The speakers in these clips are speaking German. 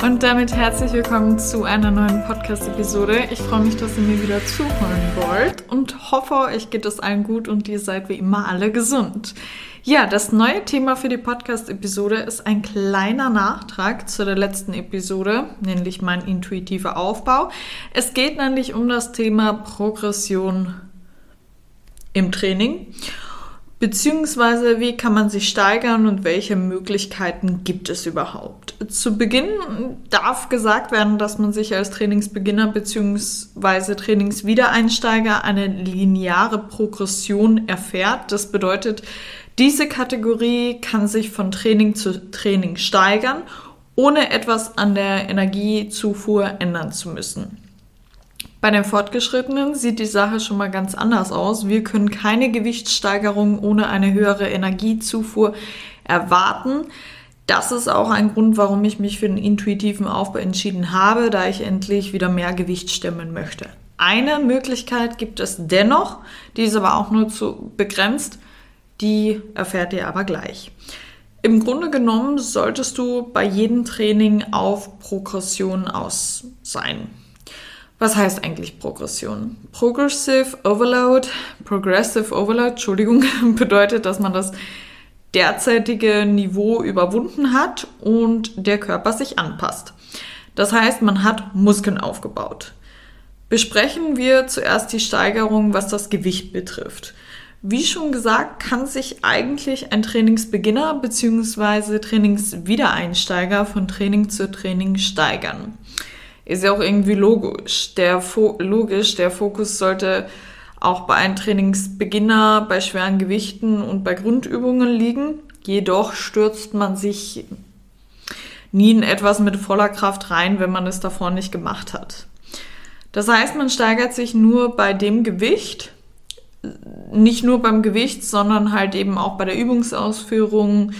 Und damit herzlich willkommen zu einer neuen Podcast-Episode. Ich freue mich, dass ihr mir wieder zuhören wollt und hoffe, euch geht es allen gut und ihr seid wie immer alle gesund. Ja, das neue Thema für die Podcast-Episode ist ein kleiner Nachtrag zu der letzten Episode, nämlich mein intuitiver Aufbau. Es geht nämlich um das Thema Progression im Training. Beziehungsweise, wie kann man sich steigern und welche Möglichkeiten gibt es überhaupt? Zu Beginn darf gesagt werden, dass man sich als Trainingsbeginner beziehungsweise Trainingswiedereinsteiger eine lineare Progression erfährt. Das bedeutet, diese Kategorie kann sich von Training zu Training steigern, ohne etwas an der Energiezufuhr ändern zu müssen. Bei den Fortgeschrittenen sieht die Sache schon mal ganz anders aus. Wir können keine Gewichtssteigerung ohne eine höhere Energiezufuhr erwarten. Das ist auch ein Grund, warum ich mich für den intuitiven Aufbau entschieden habe, da ich endlich wieder mehr Gewicht stemmen möchte. Eine Möglichkeit gibt es dennoch, die ist aber auch nur zu begrenzt. Die erfährt ihr aber gleich. Im Grunde genommen solltest du bei jedem Training auf Progression aus sein. Was heißt eigentlich Progression? Progressive Overload, Progressive Overload, Entschuldigung, bedeutet, dass man das derzeitige Niveau überwunden hat und der Körper sich anpasst. Das heißt, man hat Muskeln aufgebaut. Besprechen wir zuerst die Steigerung, was das Gewicht betrifft. Wie schon gesagt, kann sich eigentlich ein Trainingsbeginner bzw. Trainingswiedereinsteiger von Training zu Training steigern ist ja auch irgendwie logisch. Der, Fo logisch, der Fokus sollte auch bei einem Trainingsbeginner bei schweren Gewichten und bei Grundübungen liegen. Jedoch stürzt man sich nie in etwas mit voller Kraft rein, wenn man es davor nicht gemacht hat. Das heißt, man steigert sich nur bei dem Gewicht, nicht nur beim Gewicht, sondern halt eben auch bei der Übungsausführung,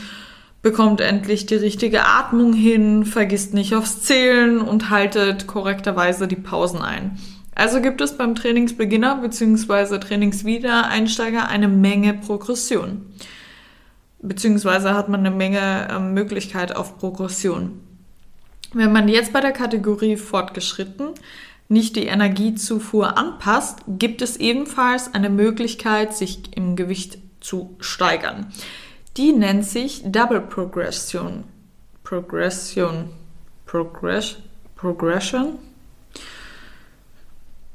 bekommt endlich die richtige Atmung hin, vergisst nicht aufs Zählen und haltet korrekterweise die Pausen ein. Also gibt es beim Trainingsbeginner bzw. Trainingswiedereinsteiger eine Menge Progression. Beziehungsweise hat man eine Menge äh, Möglichkeit auf Progression. Wenn man jetzt bei der Kategorie fortgeschritten nicht die Energiezufuhr anpasst, gibt es ebenfalls eine Möglichkeit, sich im Gewicht zu steigern. Die nennt sich Double Progression. Progression. Progress, Progression.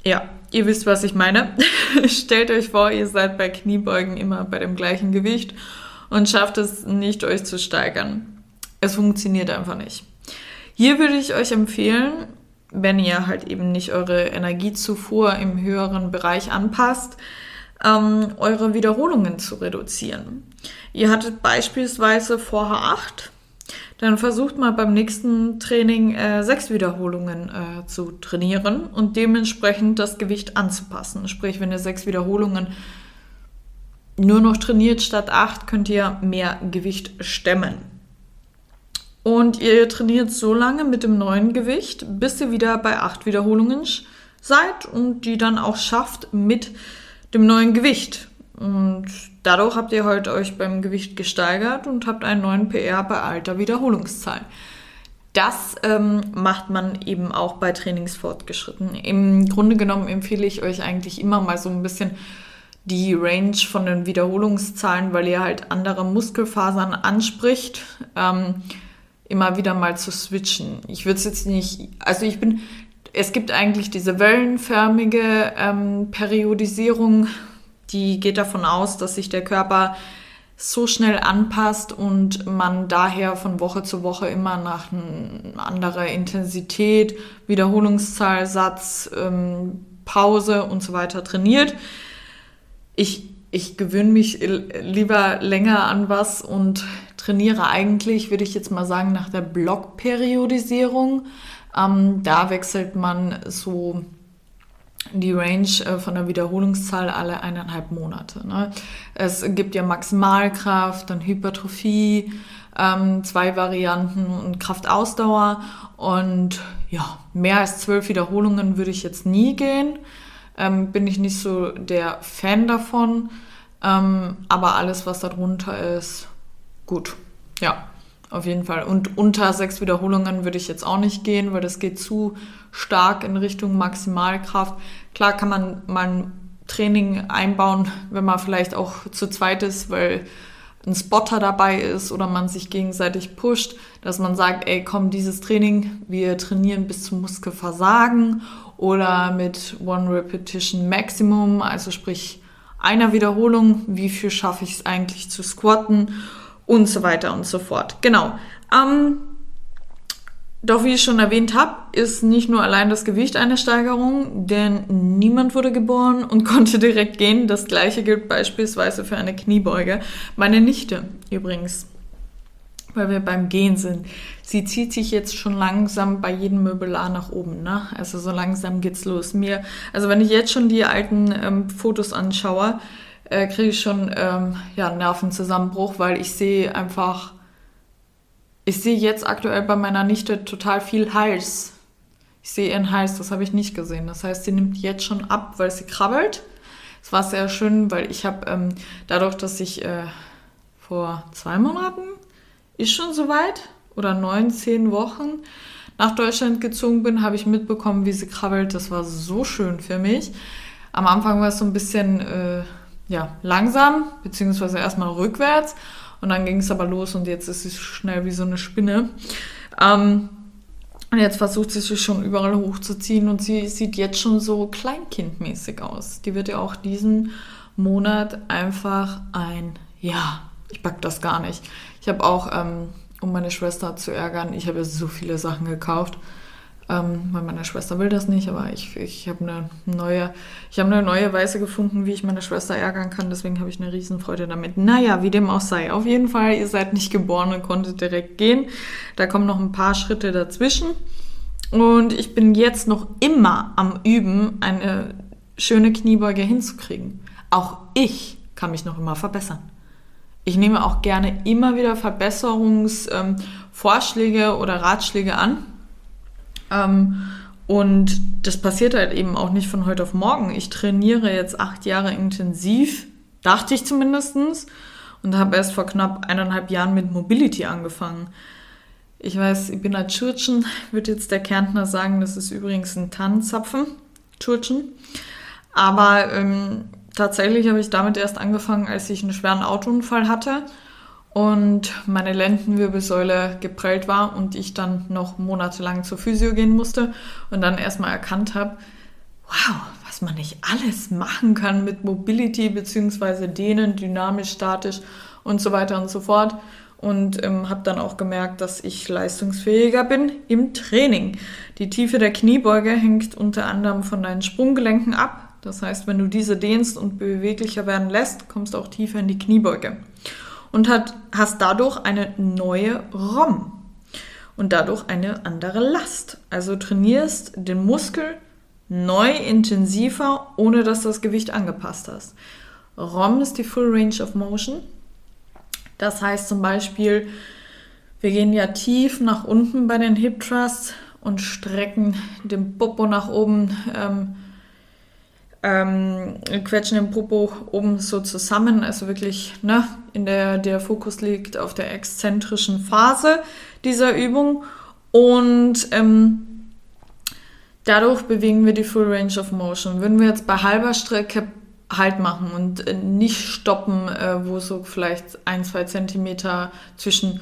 Ja, ihr wisst, was ich meine. Stellt euch vor, ihr seid bei Kniebeugen immer bei dem gleichen Gewicht und schafft es nicht, euch zu steigern. Es funktioniert einfach nicht. Hier würde ich euch empfehlen, wenn ihr halt eben nicht eure Energiezufuhr im höheren Bereich anpasst, ähm, eure Wiederholungen zu reduzieren. Ihr hattet beispielsweise vorher acht, dann versucht mal beim nächsten Training äh, sechs Wiederholungen äh, zu trainieren und dementsprechend das Gewicht anzupassen. Sprich, wenn ihr sechs Wiederholungen nur noch trainiert statt acht, könnt ihr mehr Gewicht stemmen. Und ihr trainiert so lange mit dem neuen Gewicht, bis ihr wieder bei acht Wiederholungen seid und die dann auch schafft mit dem neuen Gewicht. Und dadurch habt ihr halt euch beim Gewicht gesteigert und habt einen neuen PR bei alter Wiederholungszahl. Das ähm, macht man eben auch bei Trainingsfortgeschritten. Im Grunde genommen empfehle ich euch eigentlich immer mal so ein bisschen die Range von den Wiederholungszahlen, weil ihr halt andere Muskelfasern anspricht, ähm, immer wieder mal zu switchen. Ich würde es jetzt nicht, also ich bin, es gibt eigentlich diese wellenförmige ähm, Periodisierung die geht davon aus, dass sich der Körper so schnell anpasst und man daher von Woche zu Woche immer nach anderer Intensität, Wiederholungszahl, Satz, ähm, Pause und so weiter trainiert. Ich, ich gewöhne mich lieber länger an was und trainiere eigentlich, würde ich jetzt mal sagen, nach der Blockperiodisierung. Ähm, da wechselt man so die Range äh, von der Wiederholungszahl alle eineinhalb Monate. Ne? Es gibt ja Maximalkraft, dann Hypertrophie, ähm, zwei Varianten und Kraftausdauer. Und ja, mehr als zwölf Wiederholungen würde ich jetzt nie gehen. Ähm, bin ich nicht so der Fan davon. Ähm, aber alles, was darunter ist, gut. Ja, auf jeden Fall. Und unter sechs Wiederholungen würde ich jetzt auch nicht gehen, weil das geht zu stark in Richtung Maximalkraft. Klar kann man mal ein Training einbauen, wenn man vielleicht auch zu zweit ist, weil ein Spotter dabei ist oder man sich gegenseitig pusht, dass man sagt, ey, komm, dieses Training, wir trainieren bis zum Muskelversagen oder mit One Repetition Maximum, also sprich einer Wiederholung, wie viel schaffe ich es eigentlich zu squatten und so weiter und so fort. Genau. Ähm, doch wie ich schon erwähnt habe, ist nicht nur allein das Gewicht eine Steigerung, denn niemand wurde geboren und konnte direkt gehen. Das gleiche gilt beispielsweise für eine Kniebeuge. Meine Nichte übrigens, weil wir beim Gehen sind. Sie zieht sich jetzt schon langsam bei jedem Möbelar nach oben. Ne? Also so langsam geht's los. Mir, also wenn ich jetzt schon die alten ähm, Fotos anschaue, äh, kriege ich schon ähm, ja, Nervenzusammenbruch, weil ich sehe einfach ich sehe jetzt aktuell bei meiner Nichte total viel Hals. Ich sehe ihren Hals, das habe ich nicht gesehen. Das heißt, sie nimmt jetzt schon ab, weil sie krabbelt. Es war sehr schön, weil ich habe ähm, dadurch, dass ich äh, vor zwei Monaten, ist schon soweit, oder neun, zehn Wochen nach Deutschland gezogen bin, habe ich mitbekommen, wie sie krabbelt. Das war so schön für mich. Am Anfang war es so ein bisschen äh, ja, langsam, beziehungsweise erstmal rückwärts. Und dann ging es aber los und jetzt ist sie schnell wie so eine Spinne. Ähm, und jetzt versucht sie sich schon überall hochzuziehen und sie sieht jetzt schon so kleinkindmäßig aus. Die wird ja auch diesen Monat einfach ein, ja, ich pack das gar nicht. Ich habe auch, ähm, um meine Schwester zu ärgern, ich habe ja so viele Sachen gekauft ähm, weil meine Schwester will das nicht, aber ich, ich habe eine neue, ich habe eine neue Weise gefunden, wie ich meine Schwester ärgern kann, deswegen habe ich eine Riesenfreude damit. Naja, wie dem auch sei. Auf jeden Fall, ihr seid nicht geboren und konntet direkt gehen. Da kommen noch ein paar Schritte dazwischen. Und ich bin jetzt noch immer am Üben, eine schöne Kniebeuge hinzukriegen. Auch ich kann mich noch immer verbessern. Ich nehme auch gerne immer wieder Verbesserungsvorschläge ähm, oder Ratschläge an ähm, und das passiert halt eben auch nicht von heute auf morgen. Ich trainiere jetzt acht Jahre intensiv, dachte ich zumindestens und habe erst vor knapp eineinhalb Jahren mit Mobility angefangen. Ich weiß, ich bin ein Tschurtschen, wird jetzt der Kärntner sagen, das ist übrigens ein Tannenzapfen, Tschurtschen. Aber ähm, tatsächlich habe ich damit erst angefangen, als ich einen schweren Autounfall hatte und meine Lendenwirbelsäule geprellt war und ich dann noch monatelang zur Physio gehen musste und dann erstmal erkannt habe, wow, was man nicht alles machen kann mit Mobility bzw. Dehnen, dynamisch, statisch und so weiter und so fort. Und ähm, habe dann auch gemerkt, dass ich leistungsfähiger bin im Training. Die Tiefe der Kniebeuge hängt unter anderem von deinen Sprunggelenken ab. Das heißt, wenn du diese dehnst und beweglicher werden lässt, kommst du auch tiefer in die Kniebeuge und hat, hast dadurch eine neue ROM und dadurch eine andere Last. Also trainierst den Muskel neu, intensiver, ohne dass du das Gewicht angepasst hast. ROM ist die Full Range of Motion. Das heißt zum Beispiel, wir gehen ja tief nach unten bei den Hip Thrusts und strecken den Popo nach oben. Ähm, ähm, quetschen den Popo oben so zusammen, also wirklich, ne, in der, der Fokus liegt auf der exzentrischen Phase dieser Übung und ähm, dadurch bewegen wir die Full Range of Motion. Würden wir jetzt bei halber Strecke Halt machen und äh, nicht stoppen, äh, wo so vielleicht ein, zwei Zentimeter zwischen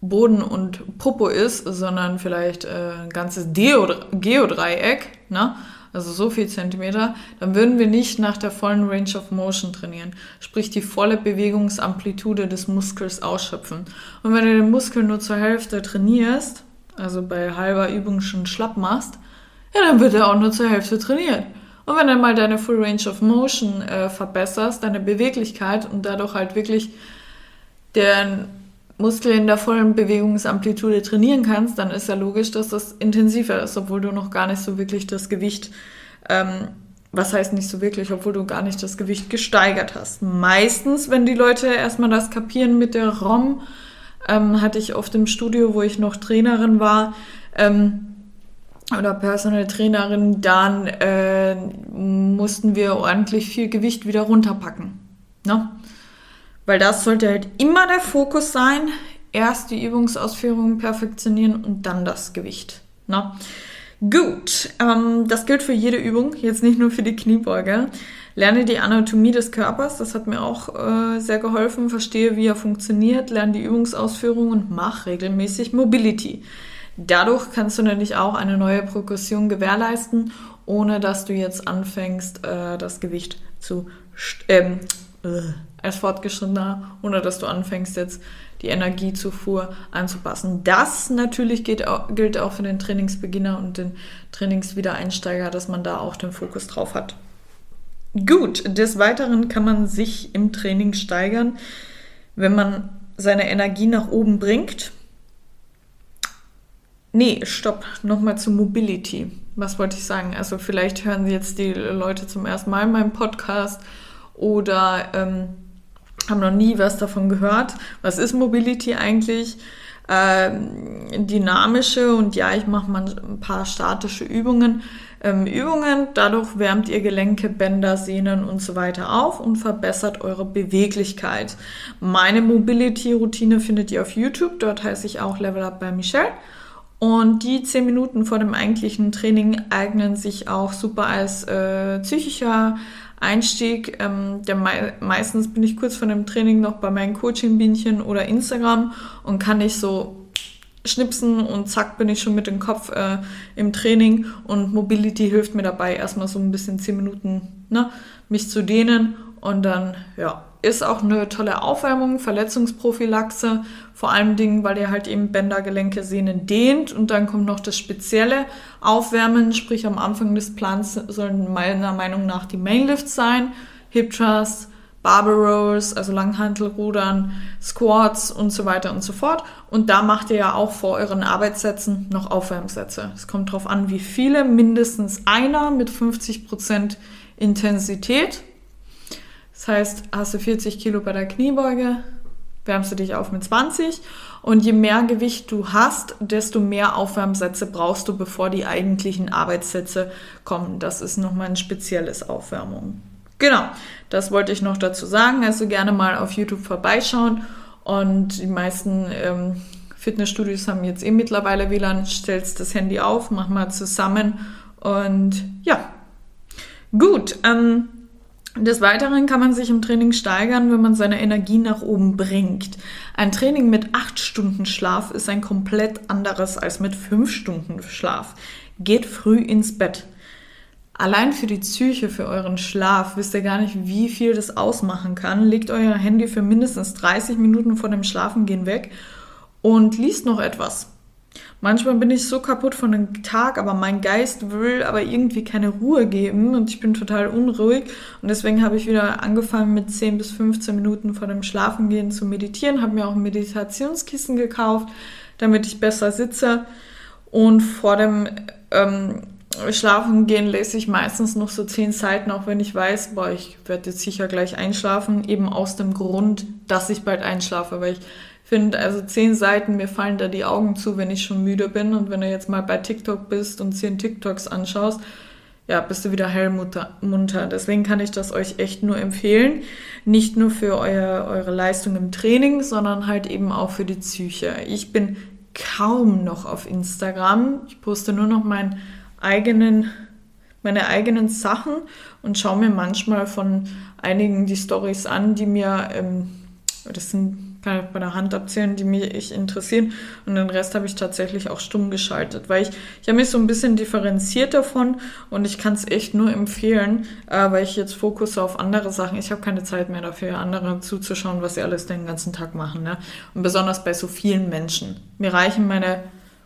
Boden und Popo ist, sondern vielleicht äh, ein ganzes Geodreieck, ne? Also so viel Zentimeter, dann würden wir nicht nach der vollen Range of Motion trainieren, sprich die volle Bewegungsamplitude des Muskels ausschöpfen. Und wenn du den Muskel nur zur Hälfte trainierst, also bei halber Übung schon schlapp machst, ja, dann wird er auch nur zur Hälfte trainiert. Und wenn du mal deine Full Range of Motion äh, verbesserst, deine Beweglichkeit und dadurch halt wirklich den Muskel in der vollen Bewegungsamplitude trainieren kannst, dann ist ja logisch, dass das intensiver ist, obwohl du noch gar nicht so wirklich das Gewicht ähm, was heißt nicht so wirklich, obwohl du gar nicht das Gewicht gesteigert hast. Meistens, wenn die Leute erstmal das kapieren mit der ROM, ähm, hatte ich oft im Studio, wo ich noch Trainerin war, ähm, oder Personal Trainerin, dann äh, mussten wir ordentlich viel Gewicht wieder runterpacken. Ne? Weil das sollte halt immer der Fokus sein. Erst die Übungsausführungen perfektionieren und dann das Gewicht. Ne? Gut, ähm, das gilt für jede Übung, jetzt nicht nur für die Kniebeuge. Lerne die Anatomie des Körpers, das hat mir auch äh, sehr geholfen. Verstehe, wie er funktioniert, lerne die Übungsausführung und mach regelmäßig Mobility. Dadurch kannst du nämlich auch eine neue Progression gewährleisten, ohne dass du jetzt anfängst, äh, das Gewicht zu ähm, äh, als Fortgeschrittener, ohne dass du anfängst jetzt die Energiezufuhr anzupassen. Das natürlich geht, gilt auch für den Trainingsbeginner und den Trainingswiedereinsteiger, dass man da auch den Fokus drauf hat. Gut, des Weiteren kann man sich im Training steigern, wenn man seine Energie nach oben bringt. Nee, stopp, nochmal zu Mobility. Was wollte ich sagen? Also vielleicht hören jetzt die Leute zum ersten Mal meinen Podcast oder ähm, haben noch nie was davon gehört. Was ist Mobility eigentlich? Ähm, dynamische und ja, ich mache mal ein paar statische Übungen. Ähm, Übungen, dadurch wärmt ihr Gelenke, Bänder, Sehnen und so weiter auf und verbessert eure Beweglichkeit. Meine Mobility-Routine findet ihr auf YouTube, dort heiße ich auch Level Up bei Michelle. Und die zehn Minuten vor dem eigentlichen Training eignen sich auch super als äh, psychischer Einstieg. Ähm, der me meistens bin ich kurz vor dem Training noch bei meinen Coaching-Bienchen oder Instagram und kann nicht so schnipsen und zack bin ich schon mit dem Kopf äh, im Training und Mobility hilft mir dabei erstmal so ein bisschen zehn Minuten ne, mich zu dehnen und dann ja ist auch eine tolle Aufwärmung, Verletzungsprophylaxe, vor allem Dingen, weil ihr halt eben Bänder, Gelenke, Sehnen dehnt und dann kommt noch das spezielle Aufwärmen, sprich am Anfang des Plans sollen meiner Meinung nach die Mainlifts sein, Hip Thrust, Barbell Rolls, also Langhantelrudern, Squats und so weiter und so fort. Und da macht ihr ja auch vor euren Arbeitssätzen noch Aufwärmsätze. Es kommt darauf an, wie viele, mindestens einer mit 50% Intensität das heißt, hast du 40 Kilo bei der Kniebeuge, wärmst du dich auf mit 20 und je mehr Gewicht du hast, desto mehr Aufwärmsätze brauchst du, bevor die eigentlichen Arbeitssätze kommen. Das ist nochmal ein spezielles Aufwärmung. Genau, das wollte ich noch dazu sagen. Also gerne mal auf YouTube vorbeischauen und die meisten ähm, Fitnessstudios haben jetzt eh mittlerweile WLAN. Stellst das Handy auf, mach mal zusammen und ja, gut. Ähm, des Weiteren kann man sich im Training steigern, wenn man seine Energie nach oben bringt. Ein Training mit acht Stunden Schlaf ist ein komplett anderes als mit fünf Stunden Schlaf. Geht früh ins Bett. Allein für die Psyche, für euren Schlaf, wisst ihr gar nicht, wie viel das ausmachen kann. Legt euer Handy für mindestens 30 Minuten vor dem Schlafengehen weg und liest noch etwas. Manchmal bin ich so kaputt von dem Tag, aber mein Geist will aber irgendwie keine Ruhe geben und ich bin total unruhig. Und deswegen habe ich wieder angefangen mit 10 bis 15 Minuten vor dem Schlafengehen zu meditieren, habe mir auch ein Meditationskissen gekauft, damit ich besser sitze. Und vor dem ähm, Schlafengehen lese ich meistens noch so 10 Seiten, auch wenn ich weiß, boah, ich werde jetzt sicher gleich einschlafen, eben aus dem Grund, dass ich bald einschlafe, weil ich finde, also zehn Seiten, mir fallen da die Augen zu, wenn ich schon müde bin. Und wenn du jetzt mal bei TikTok bist und zehn TikToks anschaust, ja, bist du wieder hellmunter. Deswegen kann ich das euch echt nur empfehlen. Nicht nur für euer, eure Leistung im Training, sondern halt eben auch für die Psyche. Ich bin kaum noch auf Instagram. Ich poste nur noch meinen eigenen, meine eigenen Sachen und schaue mir manchmal von einigen die Stories an, die mir, ähm, das sind kann ich bei der Hand abzählen, die mich interessieren. Und den Rest habe ich tatsächlich auch stumm geschaltet, weil ich, ich habe mich so ein bisschen differenziert davon und ich kann es echt nur empfehlen, äh, weil ich jetzt Fokus auf andere Sachen, ich habe keine Zeit mehr dafür, anderen zuzuschauen, was sie alles den ganzen Tag machen. Ne? Und besonders bei so vielen Menschen. Mir reichen meine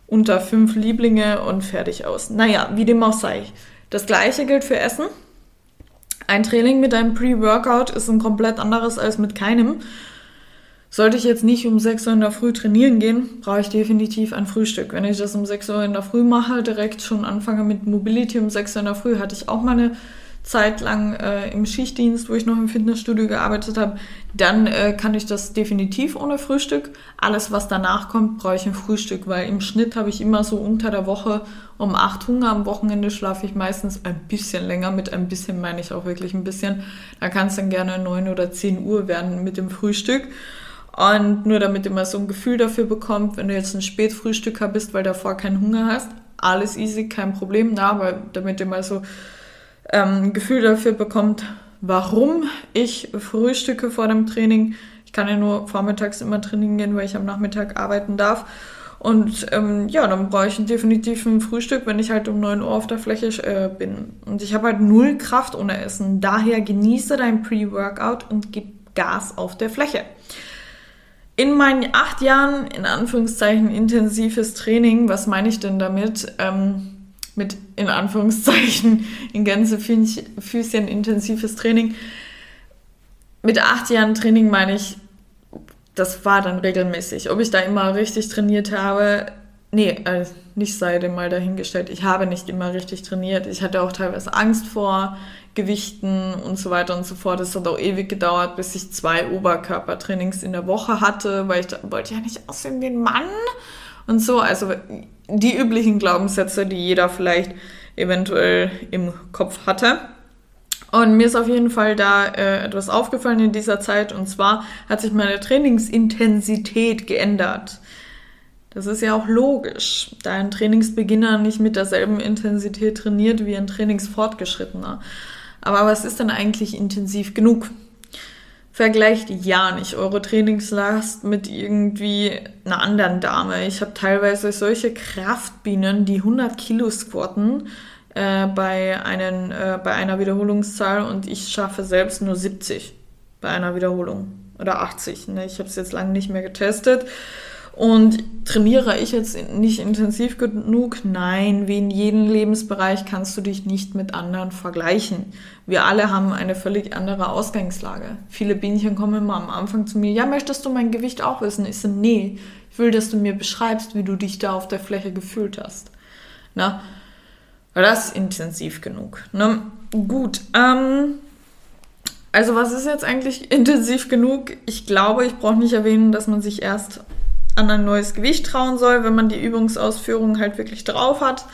unter fünf Lieblinge und fertig aus. Naja, wie dem auch sei. Das gleiche gilt für Essen. Ein Training mit einem Pre-Workout ist ein komplett anderes als mit keinem. Sollte ich jetzt nicht um 6 Uhr in der Früh trainieren gehen, brauche ich definitiv ein Frühstück. Wenn ich das um 6 Uhr in der Früh mache, direkt schon anfange mit Mobility um 6 Uhr in der Früh, hatte ich auch meine Zeit lang äh, im Schichtdienst, wo ich noch im Fitnessstudio gearbeitet habe, dann äh, kann ich das definitiv ohne Frühstück. Alles, was danach kommt, brauche ich ein Frühstück, weil im Schnitt habe ich immer so unter der Woche um 8 Hunger. Am Wochenende schlafe ich meistens ein bisschen länger. Mit ein bisschen meine ich auch wirklich ein bisschen. Da kann es dann gerne 9 oder 10 Uhr werden mit dem Frühstück. Und nur damit ihr mal so ein Gefühl dafür bekommt, wenn du jetzt ein Spätfrühstücker bist, weil davor keinen Hunger hast, alles easy, kein Problem. Na, aber damit ihr mal so ähm, ein Gefühl dafür bekommt, warum ich frühstücke vor dem Training. Ich kann ja nur vormittags immer trainieren gehen, weil ich am Nachmittag arbeiten darf. Und ähm, ja, dann brauche ich definitiv ein Frühstück, wenn ich halt um 9 Uhr auf der Fläche äh, bin. Und ich habe halt null Kraft ohne Essen. Daher genieße dein Pre-Workout und gib Gas auf der Fläche. In meinen acht Jahren, in Anführungszeichen, intensives Training, was meine ich denn damit? Ähm, mit in Anführungszeichen in Gänsefüßchen intensives Training. Mit acht Jahren Training meine ich, das war dann regelmäßig. Ob ich da immer richtig trainiert habe, nee, äh, nicht sei dem mal dahingestellt. Ich habe nicht immer richtig trainiert. Ich hatte auch teilweise Angst vor Gewichten und so weiter und so fort. Es hat auch ewig gedauert, bis ich zwei Oberkörpertrainings in der Woche hatte, weil ich da, wollte ja nicht aussehen wie ein Mann und so. Also die üblichen Glaubenssätze, die jeder vielleicht eventuell im Kopf hatte. Und mir ist auf jeden Fall da äh, etwas aufgefallen in dieser Zeit. Und zwar hat sich meine Trainingsintensität geändert. Das ist ja auch logisch, da ein Trainingsbeginner nicht mit derselben Intensität trainiert wie ein Trainingsfortgeschrittener. Aber was ist denn eigentlich intensiv genug? vergleicht ja nicht eure Trainingslast mit irgendwie einer anderen Dame. Ich habe teilweise solche Kraftbienen, die 100 Kilo squatten äh, bei, einen, äh, bei einer Wiederholungszahl und ich schaffe selbst nur 70 bei einer Wiederholung oder 80. Ne? Ich habe es jetzt lange nicht mehr getestet. Und trainiere ich jetzt nicht intensiv genug? Nein, wie in jedem Lebensbereich kannst du dich nicht mit anderen vergleichen. Wir alle haben eine völlig andere Ausgangslage. Viele Bienchen kommen immer am Anfang zu mir, ja, möchtest du mein Gewicht auch wissen? Ich so, nee, ich will, dass du mir beschreibst, wie du dich da auf der Fläche gefühlt hast. Na, das ist intensiv genug. Ne? Gut, ähm, also was ist jetzt eigentlich intensiv genug? Ich glaube, ich brauche nicht erwähnen, dass man sich erst an ein neues Gewicht trauen soll, wenn man die Übungsausführung halt wirklich drauf hat.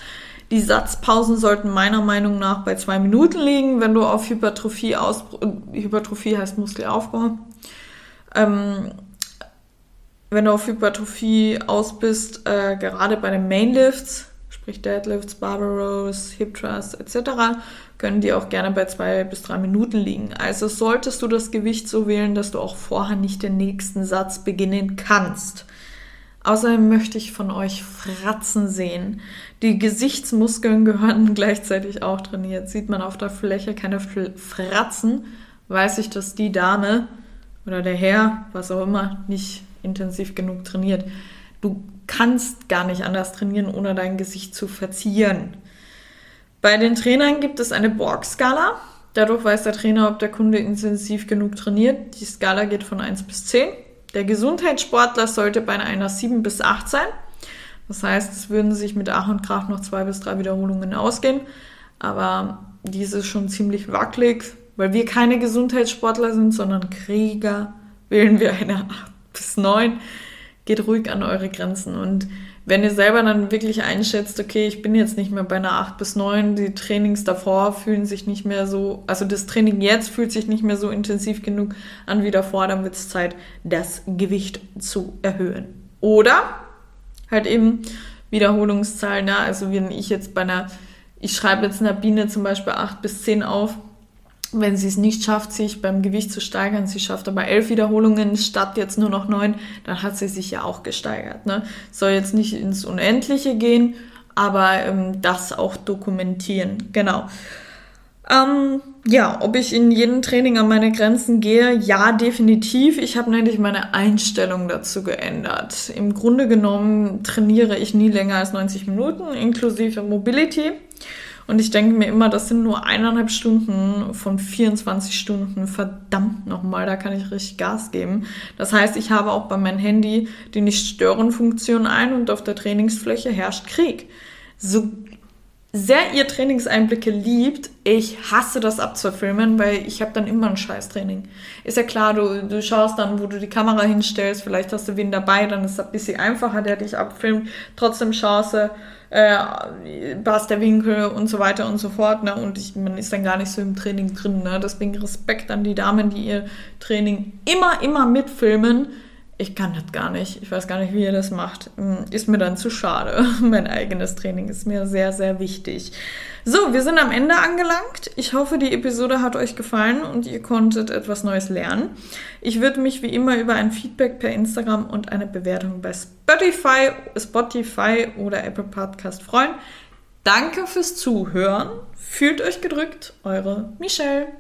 Die Satzpausen sollten meiner Meinung nach bei zwei Minuten liegen, wenn du auf Hypertrophie aus Hypertrophie heißt Muskelaufbau. Ähm, wenn du auf Hypertrophie aus bist, äh, gerade bei den Mainlifts, sprich Deadlifts, Barbarows, Hip Thrust etc., können die auch gerne bei zwei bis drei Minuten liegen. Also solltest du das Gewicht so wählen, dass du auch vorher nicht den nächsten Satz beginnen kannst. Außerdem möchte ich von euch Fratzen sehen. Die Gesichtsmuskeln gehören gleichzeitig auch trainiert. Sieht man auf der Fläche keine Fratzen, weiß ich, dass die Dame oder der Herr, was auch immer, nicht intensiv genug trainiert. Du kannst gar nicht anders trainieren, ohne dein Gesicht zu verzieren. Bei den Trainern gibt es eine Borg-Skala. Dadurch weiß der Trainer, ob der Kunde intensiv genug trainiert. Die Skala geht von 1 bis 10. Der Gesundheitssportler sollte bei einer 7 bis 8 sein. Das heißt, es würden sich mit Ach und Krach noch zwei bis drei Wiederholungen ausgehen. Aber diese ist schon ziemlich wackelig, weil wir keine Gesundheitssportler sind, sondern Krieger. Wählen wir eine 8 bis 9. Geht ruhig an eure Grenzen. Und wenn ihr selber dann wirklich einschätzt, okay, ich bin jetzt nicht mehr bei einer 8 bis 9, die Trainings davor fühlen sich nicht mehr so, also das Training jetzt fühlt sich nicht mehr so intensiv genug an wie davor, dann wird es Zeit, das Gewicht zu erhöhen. Oder halt eben Wiederholungszahlen, ja, also wenn ich jetzt bei einer, ich schreibe jetzt einer Biene zum Beispiel 8 bis 10 auf, wenn sie es nicht schafft, sich beim Gewicht zu steigern, sie schafft aber elf Wiederholungen statt jetzt nur noch neun, dann hat sie sich ja auch gesteigert. Ne? Soll jetzt nicht ins Unendliche gehen, aber ähm, das auch dokumentieren. Genau. Ähm, ja, ob ich in jedem Training an meine Grenzen gehe? Ja, definitiv. Ich habe nämlich meine Einstellung dazu geändert. Im Grunde genommen trainiere ich nie länger als 90 Minuten, inklusive Mobility. Und ich denke mir immer, das sind nur eineinhalb Stunden von 24 Stunden. Verdammt nochmal, da kann ich richtig Gas geben. Das heißt, ich habe auch bei meinem Handy die Nicht-Stören-Funktion ein und auf der Trainingsfläche herrscht Krieg. So sehr ihr Trainingseinblicke liebt, ich hasse das abzufilmen, weil ich habe dann immer ein Scheißtraining. Ist ja klar, du, du schaust dann, wo du die Kamera hinstellst, vielleicht hast du wen dabei, dann ist es ein bisschen einfacher, der dich abfilmt. Trotzdem Chance, äh, passt der Winkel und so weiter und so fort. Ne? Und ich, man ist dann gar nicht so im Training drin. Ne? Deswegen Respekt an die Damen, die ihr Training immer, immer mitfilmen ich kann das gar nicht. Ich weiß gar nicht, wie ihr das macht. Hm, ist mir dann zu schade. Mein eigenes Training ist mir sehr, sehr wichtig. So, wir sind am Ende angelangt. Ich hoffe, die Episode hat euch gefallen und ihr konntet etwas Neues lernen. Ich würde mich wie immer über ein Feedback per Instagram und eine Bewertung bei Spotify, Spotify oder Apple Podcast freuen. Danke fürs Zuhören. Fühlt euch gedrückt. Eure Michelle.